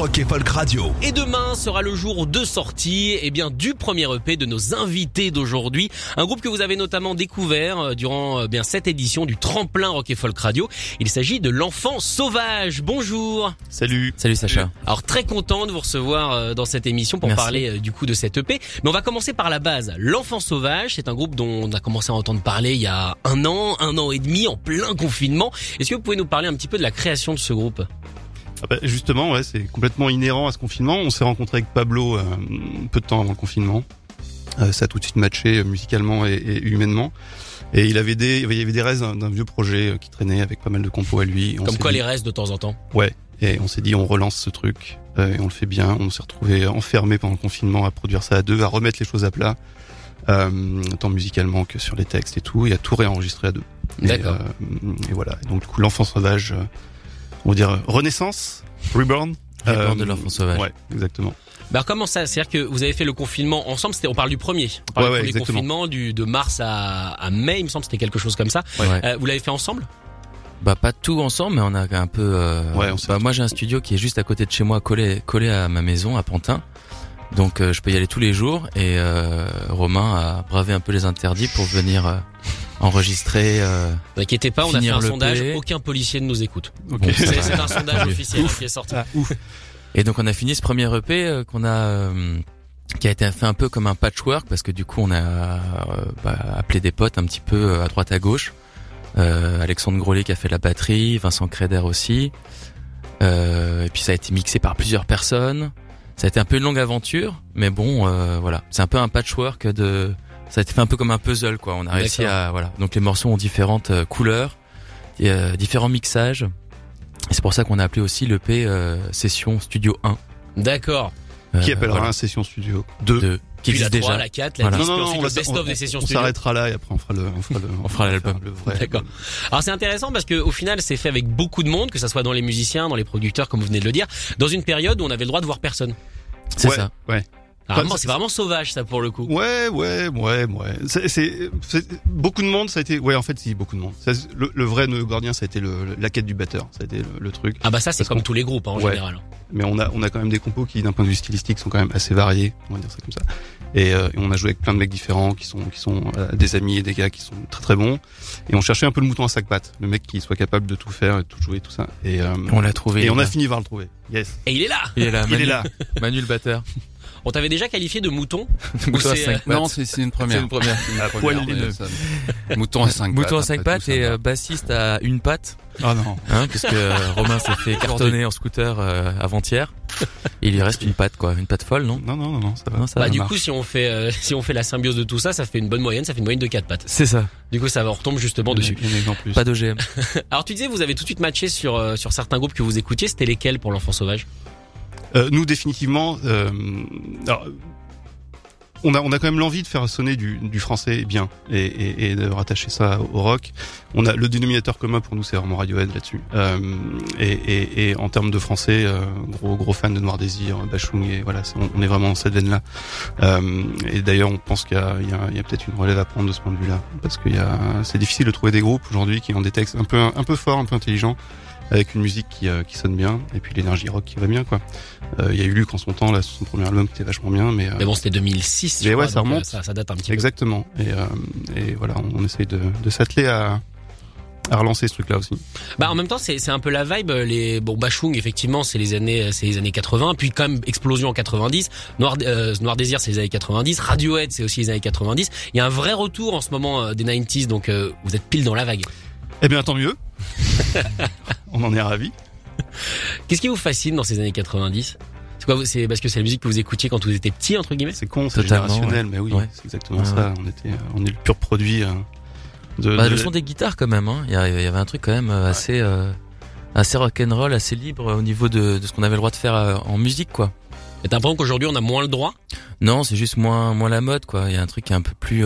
Rock et Folk Radio. Et demain sera le jour de sortie eh bien, du premier EP de nos invités d'aujourd'hui. Un groupe que vous avez notamment découvert euh, durant euh, bien cette édition du tremplin Rock et Folk Radio. Il s'agit de l'enfant sauvage. Bonjour. Salut. Salut Sacha. Alors très content de vous recevoir euh, dans cette émission pour Merci. parler du coup de cette EP. Mais on va commencer par la base. L'enfant sauvage, c'est un groupe dont on a commencé à entendre parler il y a un an, un an et demi, en plein confinement. Est-ce que vous pouvez nous parler un petit peu de la création de ce groupe? Ah bah, justement, ouais, c'est complètement inhérent à ce confinement. On s'est rencontré avec Pablo euh, peu de temps avant le confinement. Euh, ça a tout de suite matché euh, musicalement et, et humainement. Et il avait des, il y avait des restes d'un vieux projet euh, qui traînait avec pas mal de compos à lui. On Comme quoi dit- les restes de temps en temps Ouais. Et on s'est dit, on relance ce truc euh, et on le fait bien. On s'est retrouvé enfermé pendant le confinement à produire ça à deux, à remettre les choses à plat, euh, tant musicalement que sur les textes et tout, et à tout réenregistrer à deux. Et, D'accord. euh, et voilà. Et donc du coup, l'enfant sauvage, euh, on va dire euh, renaissance, reborn. Reborn de Euh, l'enfant sauvage. Ouais, exactement. Bah comment ça C'est-à-dire que vous avez fait le confinement ensemble. C'était, on parle du premier. On parle Ouais, du ouais, premier exactement. confinement du de mars à, à mai. Il me semble que c'était quelque chose comme ça. Ouais. Euh, vous l'avez fait ensemble? Bah pas tout ensemble, mais on a un peu. euh, Ouais, on bah, moi j'ai un studio qui est juste à côté de chez moi, collé collé à ma maison à Pantin. Donc euh, je peux y aller tous les jours et euh, Romain a bravé un peu les interdits pour venir euh, enregistrer. euh, Ne inquiétez pas, on a fait un sondage. Aucun policier ne nous écoute. Ok. Bon, C'est, un sondage officiel qui est sorti. Ah, ouf. Et donc on a fini ce premier EP euh, qu'on a euh, qui a été fait un peu comme un patchwork parce que du coup on a euh, bah, appelé des potes un petit peu euh, à droite à gauche. Euh, Alexandre Grolet qui a fait la batterie, Vincent Créder aussi. Euh, et puis ça a été mixé par plusieurs personnes. Ça a été un peu une longue aventure, mais bon euh, voilà, c'est un peu un patchwork de ça a été fait un peu comme un puzzle quoi. On a réussi à voilà. Donc les morceaux ont différentes euh, couleurs, et, euh, différents mixages. Et c'est pour ça qu'on a appelé aussi l'EP euh, Session Studio 1. D'accord. Qui Euh, appellera voilà. un session studio 2. de qui Puis la existe 3, déjà. la 4, la Voilà. 10, Non, non, non, on, le best-of on- des sessions on studio. s'arrêtera là et après on fera le, on fera le, On fera l'album. le. D'accord. Alors c'est intéressant parce que au final c'est fait avec beaucoup de monde, que ça soit dans les musiciens, dans les producteurs, comme vous venez de le dire, dans une période où on avait le droit de voir personne. C'est Ouais, ça. Ouais. Vraiment, c'est- vraiment sauvage ça pour le coup. Ouais, ouais, ouais, ouais. C'est, beaucoup de monde, ça a été. Ouais, en fait, si beaucoup de monde. Ça, le, le vrai nœud gardien, ça a été le, la quête du batteur, ça a été le, le truc. Ah bah ça c'est comme tous les groupes hein, en Ouais. général. Mais on a, on a quand même des compos qui, d'un point de vue stylistique, sont quand même assez variés. On va dire ça comme ça. Et, euh, et on a joué avec plein de mecs différents, qui sont, qui sont euh, des amis et des gars qui sont très très bons. Et on cherchait un peu le mouton à cinq pattes, le mec qui soit capable de tout faire, et de tout jouer, tout ça. Et, euh, On l'a trouvé. et on a là. fini par le trouver. Yes. Et il est là. Il est là. Il Manu, est là. Manu le batteur. On t'avait déjà qualifié de mouton. Mouton à c'est, cinq euh, pattes. Non, c'est une première. C'est une première. À poil lumineux. ça- Mouton à 5 Mouton à cinq pattes et euh, bassiste à une patte, Ah non. hein, puisque euh, Romain s'est fait cartonner en scooter euh, avant-hier. Il lui reste une patte quoi, une patte folle non? Non, non, non, non, ça va. Non, ça Bah va. du marche. coup si on fait euh, si on fait la symbiose de tout ça, ça fait une bonne moyenne, ça fait une moyenne de 4 pattes. C'est ça. Du coup ça va on retombe justement dessus. Plus. Pas d'OGM. Alors tu disais vous avez tout de suite matché sur euh, sur certains groupes que vous écoutiez, c'était lesquels pour l'enfant sauvage? Nous définitivement, euh, alors, on a on a quand même l'envie de faire sonner du, du français bien et, et, et de rattacher ça au rock. On a le dénominateur commun pour nous c'est vraiment Radiohead là-dessus. Euh, et, et, en termes de français, euh, gros gros fan de Noir Désir, Bachung et voilà, on, est vraiment dans cette veine-là. Euh, et d'ailleurs on pense qu'il y a, il y a, il y a peut-être une relève à prendre de ce point de vue-là parce qu'il y a c'est difficile de trouver des groupes aujourd'hui qui ont des textes un peu un peu forts, un peu intelligents avec une musique qui, euh, qui sonne bien et puis l'énergie rock qui va bien quoi. Euh, Il y a eu Luc en son temps là, son premier album qui était vachement bien, mais, euh, Mais bon c'était 2006. je Mais crois, ouais, ça euh, remonte. Ça, ça date un petit peu. exactement. Et, euh, et voilà, on, on essaye de, de s'atteler à, à relancer ce truc-là aussi. Bah en même temps c'est c'est un peu la vibe les bon Bachung effectivement c'est les années c'est les années 80 puis quand même explosion en 90 Noir euh, Noir Désir c'est les années 90 Radiohead c'est aussi les années 90 il y a un vrai retour en ce moment euh, des 90s donc euh, vous êtes pile dans la vague Eh bien, tant mieux. on en est ravis. qu'est-ce qui vous fascine dans ces années 90 c'est quoi c'est parce que c'est la musique que vous écoutiez quand vous étiez petit entre guillemets? C'est con, c'est Totalement, générationnel, mais oui, Ouais. c'est exactement Ouais, ça. On était, on est le pur produit euh, de. Bah, de- le son des guitares quand même. Hein. Il y avait un truc quand même euh, assez. euh, assez rock'n'roll, assez libre au niveau de, de ce qu'on avait le droit de faire euh, en musique, quoi. Et t'as l'impression qu'aujourd'hui on a moins le droit? Non, c'est juste moins moins la mode, quoi. Il y a un truc qui est un peu plus.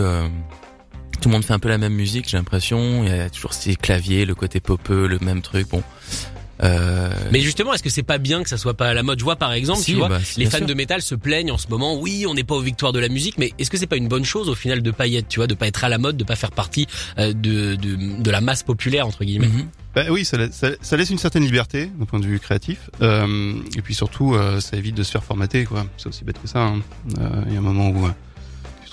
Tout le monde fait un peu la même musique, j'ai l'impression. Il y a toujours ces claviers, le côté popeux, le même truc. Bon. Euh, Mais justement, est-ce que c'est pas bien que ça soit pas à la mode? Je vois par exemple, Si, tu vois, bah, les fans sûr. de métal se plaignent en ce moment. Oui, on n'est pas aux victoires de la musique, mais est-ce que c'est pas une bonne chose au final de pas y être, tu vois, de pas être à la mode, de pas faire partie euh, de, de de la masse populaire entre guillemets? Mhm. Bah oui, ça, la- ça, ça laisse une certaine liberté d'un point de vue créatif, euh, et puis surtout, euh, ça évite de se faire formater, quoi. C'est aussi bête que ça. hein. Euh, Il y a un moment où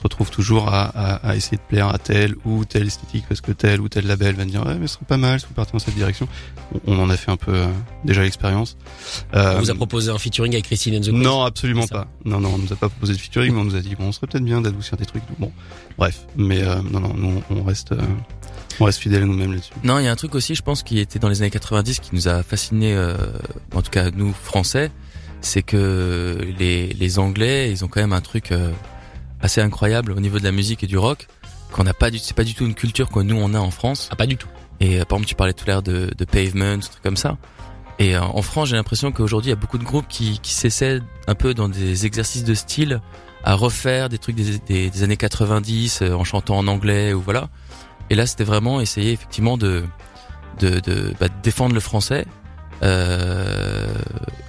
euh, tu te retrouves toujours à, à, à essayer de plaire à tel ou tel esthétique parce que tel ou tel label va dire ouais mais ce serait pas mal, si vous partez dans cette direction. On, on en a fait un peu euh, déjà l'expérience. Euh, On vous a proposé un featuring avec Christine and the Queens non, absolument pas. Non, non, on nous a pas proposé de featuring, mais on nous a dit bon, on serait peut-être bien d'adoucir des trucs. Bon, bref, mais euh, non, non, nous, on reste, euh, on reste fidèles à nous-mêmes là-dessus. Non, il y a un truc aussi, je pense, qui était dans les années 90, qui nous a fasciné, euh, en tout cas nous Français, c'est que les, les Anglais, ils ont quand même un truc euh, assez incroyable au niveau de la musique et du rock, qu'on n'a pas du, c'est pas du tout une culture que nous on a en France. Ah pas du tout. Et euh, par exemple, tu parlais tout à l'heure de, de Pavement, trucs comme ça. Et euh, en France, j'ai l'impression qu'aujourd'hui, il y a beaucoup de groupes qui, qui s'essaient un peu dans des exercices de style à refaire des trucs des, des, des années 90 euh, en chantant en anglais ou voilà. Et là, c'était vraiment essayer effectivement de de, de, bah, de défendre le français euh,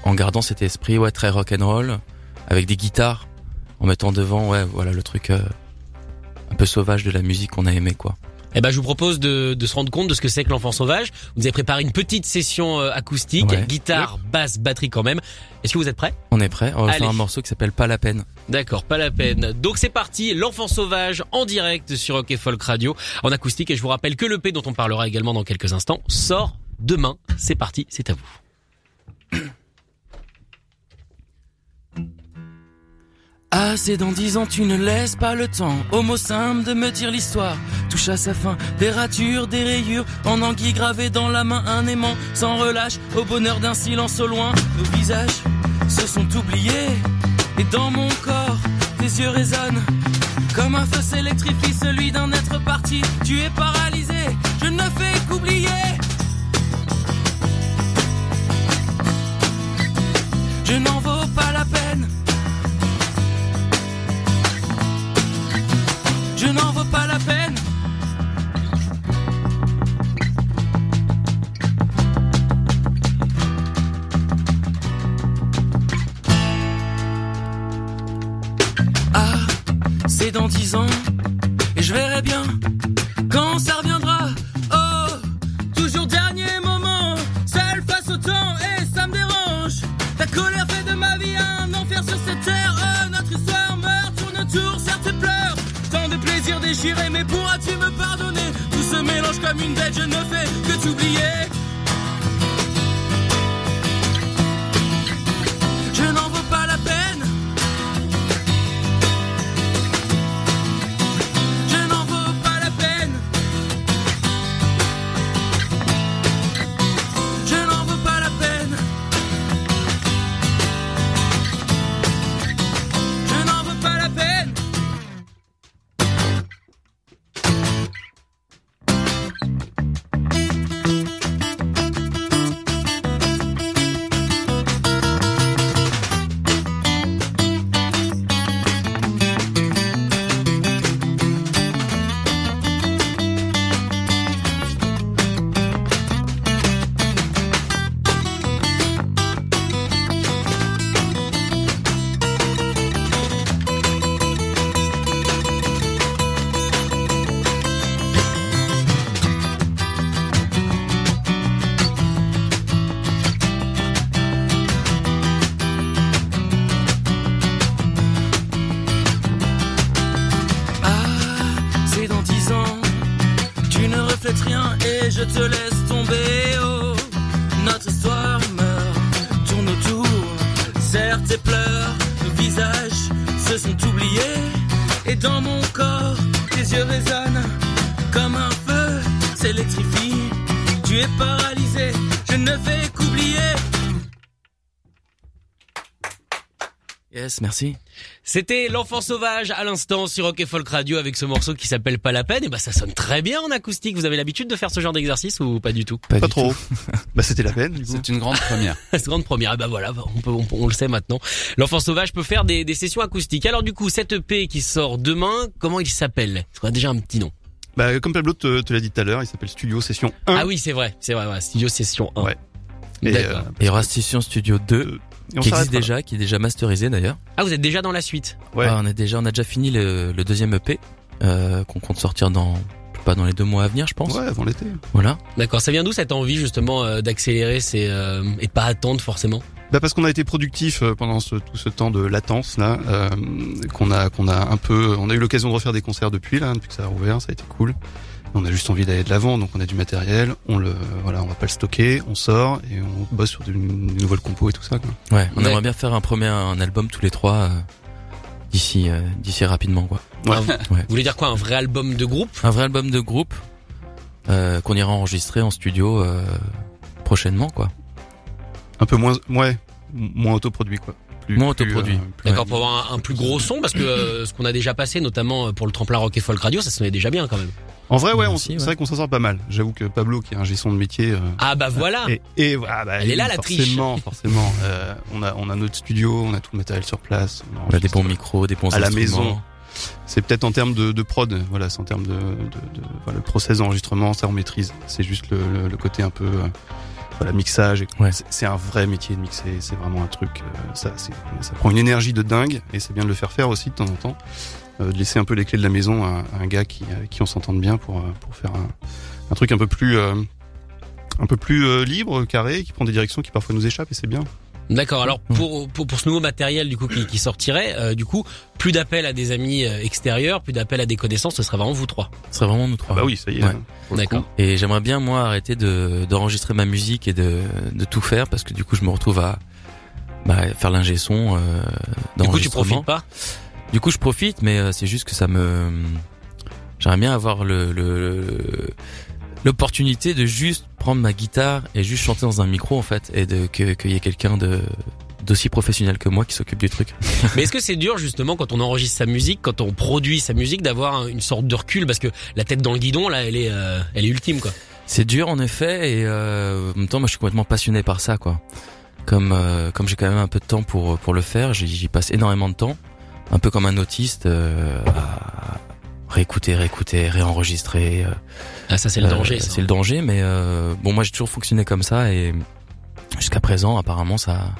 en gardant cet esprit ouais très rock and roll avec des guitares en mettant devant ouais voilà le truc euh, un peu sauvage de la musique qu'on a aimé quoi. Eh ben, je vous propose de, de se rendre compte de ce que c'est que l'enfant sauvage. Vous avez préparé une petite session euh, acoustique, Ouais. guitare, basse, batterie quand même. Est-ce que vous êtes prêts? On est prêt, on va Allez. faire un morceau qui s'appelle Pas la peine. D'accord, pas la peine. Donc c'est parti, l'enfant sauvage en direct sur Rock et Folk Radio en acoustique. Et je vous rappelle que le P dont on parlera également dans quelques instants sort demain. C'est parti, c'est à vous. Ah, c'est dans dix ans, tu ne laisses pas le temps. Homo simple de me dire l'histoire. Touche à sa fin, des ratures, des rayures. En anguille gravée dans la main, un aimant sans relâche. Au bonheur d'un silence au loin, nos visages se sont oubliés. Et dans mon corps, tes yeux résonnent. Comme un feu s'électrifie celui d'un être parti. Tu es paralysé, je ne fais qu'oublier. Je n'en vaux pas la peine. Je n'en vaux pas la peine. S'électrifie. Tu es paralysé, je ne fais qu'oublier. Yes, merci. C'était l'enfant sauvage à l'instant sur Rock et Folk Radio avec ce morceau qui s'appelle Pas la peine. Et bah ça sonne très bien en acoustique. Vous avez l'habitude de faire ce genre d'exercice ou pas du tout? Pas du trop. tout. bah c'était la peine. C'est une grande première. C'est grande première. Ah bah voilà, on, peut, on, on le sait maintenant. L'enfant sauvage peut faire des, des sessions acoustiques. Alors du coup, cette EP qui sort demain, comment il s'appelle? Qu'on a déjà un petit nom? Bah comme Pablo te, te l'a dit tout à l'heure, il s'appelle Studio Session 1. Ah oui, c'est vrai, c'est vrai. Ouais, Studio Session 1. Ouais. Et, D'accord. euh, Et il y aura Station Studio 2, et on qui existe déjà, qui est déjà masterisé d'ailleurs. Ah, vous êtes déjà dans la suite. Ouais. Ah, on a déjà, on a déjà fini le, le deuxième EP, euh, qu'on compte sortir dans, je sais pas, dans les deux mois à venir, je pense. Ouais, avant l'été. Voilà. D'accord. Ça vient d'où cette envie justement euh, d'accélérer ces, euh, et de pas attendre forcément? Bah parce qu'on a été productif euh, pendant ce, tout ce temps de latence là, euh, qu'on a qu'on a un peu, on a eu l'occasion de refaire des concerts depuis là, depuis que ça a rouvert, ça a été cool. On a juste envie d'aller de l'avant, donc on a du matériel, on le voilà, on va pas le stocker, on sort et on bosse sur des, des nouvelles compos et tout ça. Quoi. Ouais. On Ouais. aimerait bien faire un premier, un album tous les trois, euh, d'ici, euh, d'ici rapidement, quoi. Ouais. Ah, vous- Ouais. Vous voulez dire quoi Un vrai album de groupe? Un vrai album de groupe, euh, qu'on ira enregistrer en studio, euh, prochainement, quoi. Un peu moins, ouais, moins autoproduit quoi. Plus, Moins autoproduit. plus- D'accord, pour avoir un, un plus gros son, parce que euh, ce qu'on a déjà passé, notamment euh, pour le tremplin Rock et Folk Radio, ça sonnait déjà bien quand même. En vrai, ouais, c'est vrai qu'on s'en sort pas mal. J'avoue que Pablo, qui est un gestion de métier, euh, Ah bah voilà et, et ah, bah, Elle est là, la triche. forcément, forcément. euh, on a on a notre studio, on a tout le matériel sur place. on On a des bons micros, des bons À la maison. C'est peut-être en termes de, de prod, voilà, c'est en termes de, de, de voilà, le process d'enregistrement, ça on maîtrise. C'est juste le, le, le côté un peu euh, voilà mixage. Ouais. C'est- un vrai métier de mixer, c'est vraiment un truc. euh, ça, prend une énergie de dingue et c'est bien de le faire faire aussi de temps en temps. Euh, de laisser un peu les clés de la maison à, à un gars qui, avec qui on s'entende bien pour euh, pour faire un, un truc un peu plus un peu plus libre, carré, qui prend des directions qui parfois nous échappent et c'est bien. D'accord, alors pour, pour, pour ce nouveau matériel du coup qui, qui sortirait, euh, du coup, plus d'appel à des amis euh, extérieurs, plus d'appel à des connaissances, ce serait vraiment vous trois. Ce serait vraiment nous trois. Ah bah oui, ça y est. Ouais. le D'accord. Et j'aimerais bien moi arrêter de d'enregistrer ma musique et de de tout faire parce que du coup je me retrouve à bah, faire l'ingé son. Euh, Du coup, tu profites pas? Du coup, je profite, mais euh, c'est juste que ça me. J'aimerais bien avoir le le- l'opportunité de juste prendre ma guitare et juste chanter dans un micro en fait, et de que qu'il y ait quelqu'un de d'aussi professionnel que moi qui s'occupe du truc. Mais est-ce que c'est dur justement quand on enregistre sa musique, quand on produit sa musique, d'avoir un- une sorte de recul? Parce que la tête dans le guidon là, elle est, euh, elle est ultime quoi. C'est dur en effet, et euh, en même temps, moi, je suis complètement passionné par ça, quoi. Comme euh, comme j'ai quand même un peu de temps pour pour le faire, j'y j'y passe énormément de temps, un peu comme un autiste, euh, à réécouter, réécouter, réenregistrer. euh, Ah ça c'est le Euh, danger. C'est le danger, mais euh, bon, moi j'ai toujours fonctionné comme ça et jusqu'à présent, apparemment, ça,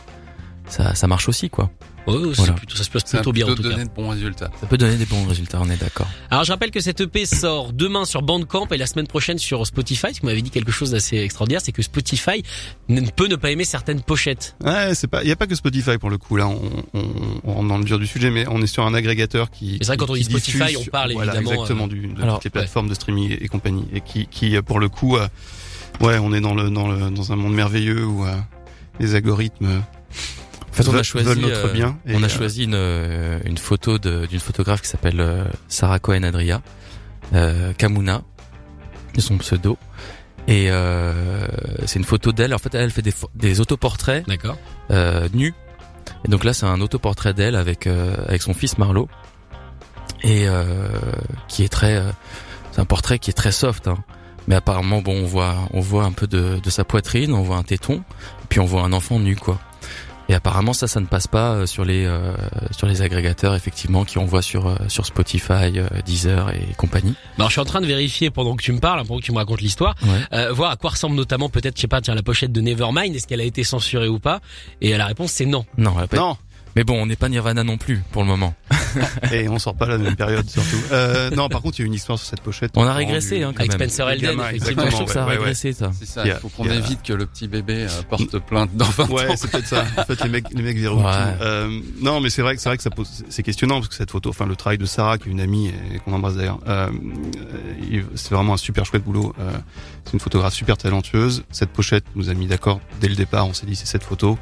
ça, ça marche aussi, quoi. Voilà. plutôt- ça se passe Ça plutôt bien en plutôt tout cas. donné de bons résultats. Ça peut donner des bons résultats, on est d'accord. Alors je rappelle que cette EP sort demain sur Bandcamp et la semaine prochaine sur Spotify. Ce que vous m'avez dit quelque chose d'assez extraordinaire, c'est que Spotify ne peut ne pas aimer certaines pochettes. Ouais, c'est pas, il y a pas que Spotify pour le coup. Là, on, on, on rentre dans le dur du sujet, mais on est sur un agrégateur qui. c'est vrai, quand on dit Spotify, diffuse on parle voilà, évidemment, exactement euh, du, de alors, toutes les plateformes de streaming et, et compagnie, et qui, qui pour le coup, euh, ouais, on est dans le dans le dans un monde merveilleux où euh, les algorithmes En fait, on a choisi, notre euh, bien. on a euh, choisi une, euh, une photo d'une photographe qui s'appelle euh, Sarah Cohen Adria, euh, Kamuna, de son pseudo. Et euh, c'est une photo d'elle. En fait, elle fait des, des autoportraits D'accord. euh, nue. Et donc là, c'est un autoportrait d'elle avec euh, avec son fils Marlowe et euh, qui est très, euh, c'est un portrait qui est très soft. Hein. Mais apparemment, bon, on voit on voit un peu de, de sa poitrine, on voit un téton, puis on voit un enfant nu, quoi. Et apparemment, ça, ça ne passe pas euh, sur les euh, sur les agrégateurs effectivement qui on voit sur euh, sur Spotify, Deezer et compagnie. Alors je suis en train de vérifier pendant que tu me parles, pendant que tu me racontes l'histoire, Ouais. euh, voir à quoi ressemble notamment peut-être, je sais pas, tiens la pochette de Nevermind, est-ce qu'elle a été censurée ou pas? Et la réponse c'est non. Non, elle a pas- Non, mais bon, on n'est pas Nirvana non plus pour le moment. et on sort pas la même période surtout. Euh, non, par contre, il y a une histoire sur cette pochette. On a régressé, du- hein, quand Avec même. Spencer Elden, effectivement. je trouve que ça a ouais, ouais, régressé, ça. C'est ça, Il faut qu'on évite que le petit bébé euh, porte plainte dans 20 Ouais, ans. c'est peut-être ça. En fait, les mecs, les mecs verront Ouais. tout. Euh, non, mais c'est vrai que c'est vrai que ça pose, c'est questionnant parce que cette photo, enfin le travail de Sarah, qui est une amie et qu'on embrasse d'ailleurs, euh, il- c'est vraiment un super chouette boulot. Euh, c'est une photographe super talentueuse. Cette pochette nous a mis d'accord dès le départ. On s'est dit c'est cette photo.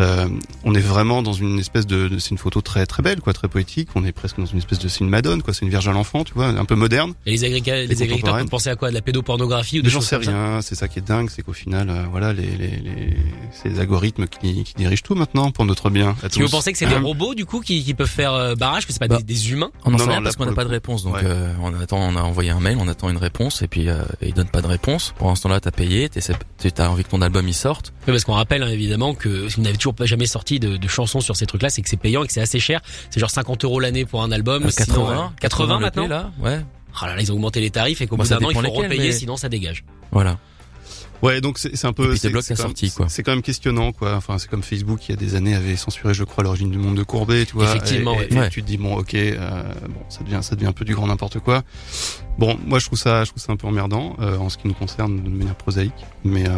Euh, on est vraiment dans une espèce de, de- c'est une photo très très belle, quoi, très poétique. Magnifique. On est presque dans une espèce de c'est une Madone, quoi. C'est une Vierge à l'enfant, tu vois, un peu moderne. Et les, agriculteurs peuvent penser à quoi? De la pédopornographie ou des Mais J'en choses sais comme rien. C'est ça qui est dingue, c'est qu'au final, euh, voilà, les, les, les, c'est les algorithmes qui, qui dirigent tout maintenant pour notre bien. À Si vous pensez que c'est des robots du coup qui, qui peuvent faire euh, barrage, que c'est pas Bah. des, des humains? On n'en Non, sait rien parce qu'on n'a pas de réponse. Donc Ouais. euh, on attend, on a envoyé un mail, on attend une réponse et puis euh, il donne pas de réponse. Pour l'instant là, t'as payé, t'as envie que ton album il sorte. Oui, parce qu'on rappelle hein, évidemment que si vous n'avez toujours pas jamais sorti de, de chansons sur ces trucs-là, c'est que c'est payant et que c'est assez cher. C'est genre 50 euros l'année pour un album. Euh, sinon, 80, euh, 80 le maintenant. Là, ouais, Oh là là, ils ont augmenté les tarifs et qu'au Bon, bout d'un an il faut repayer, mais- sinon ça dégage. voilà. Ouais, donc c'est un peu. Et puis c'est- c'est quand sortie, même- quoi. C'est quand même questionnant, quoi. Enfin, c'est comme Facebook qui il y a des années avait censuré, je crois, l'origine du monde de Courbet, tu vois. Effectivement, et, ouais. et tu te dis bon, ok, euh, bon, ça devient, ça devient un peu du grand n'importe quoi. Bon, moi je trouve ça, je trouve ça un peu emmerdant euh, en ce qui nous concerne de manière prosaïque, mais euh,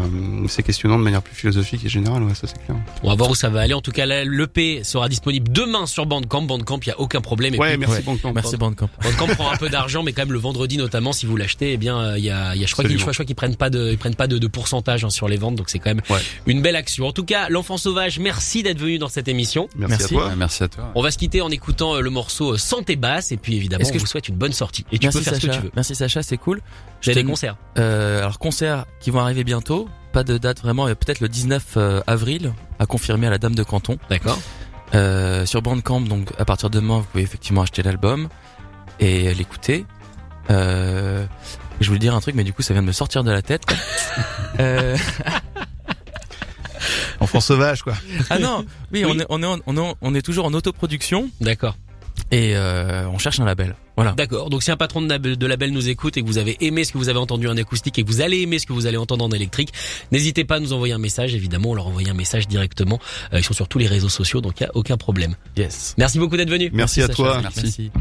c'est questionnant de manière plus philosophique et générale, ouais, ça c'est clair. On va voir où ça va aller. En tout cas, l'EP sera disponible demain sur Bandcamp. Bandcamp, il y a aucun problème. Et Ouais, puis, merci Ouais. Bandcamp. Merci Bandcamp. Bandcamp prend un peu d'argent, mais quand même le vendredi notamment, si vous l'achetez, eh bien, il y a, y a, je crois qu'ils, qu'ils prennent pas de, ils prennent pas de, de pourcentage hein, sur les ventes, donc c'est quand même Ouais. une belle action. En tout cas, l'enfant sauvage, merci d'être venu dans cette émission. Merci, Merci. à toi. Ouais, merci à toi. On va se quitter en écoutant euh, le morceau euh, Santé basse, et puis évidemment, Est-ce on que vous je- souhaite une bonne sortie. Et tu Merci peux faire Sacha. ce que tu veux. Merci Sacha, c'est cool. J'ai des concerts. Euh, alors concerts qui vont arriver bientôt. Pas de date vraiment, peut-être le 19 euh, avril à confirmer à la Dame de Canton. D'accord. Euh, sur Bandcamp, donc à partir de demain, vous pouvez effectivement acheter l'album et l'écouter. Euh, je voulais dire un truc, mais du coup, ça vient de me sortir de la tête. euh, Enfant sauvage, quoi. ah non, oui, Oui. On, est, on, est en- on, est, on est toujours en autoproduction D'accord. et euh, on cherche un label. Voilà. D'accord. Donc si un patron de, lab- de label nous écoute et que vous avez aimé ce que vous avez entendu en acoustique et que vous allez aimer ce que vous allez entendre en électrique, n'hésitez pas à nous envoyer un message. Évidemment, on leur envoie un message directement. Euh, ils sont sur tous les réseaux sociaux, donc il y a aucun problème. Yes. Merci beaucoup d'être venu. Merci, à Sacha. toi. Merci. Les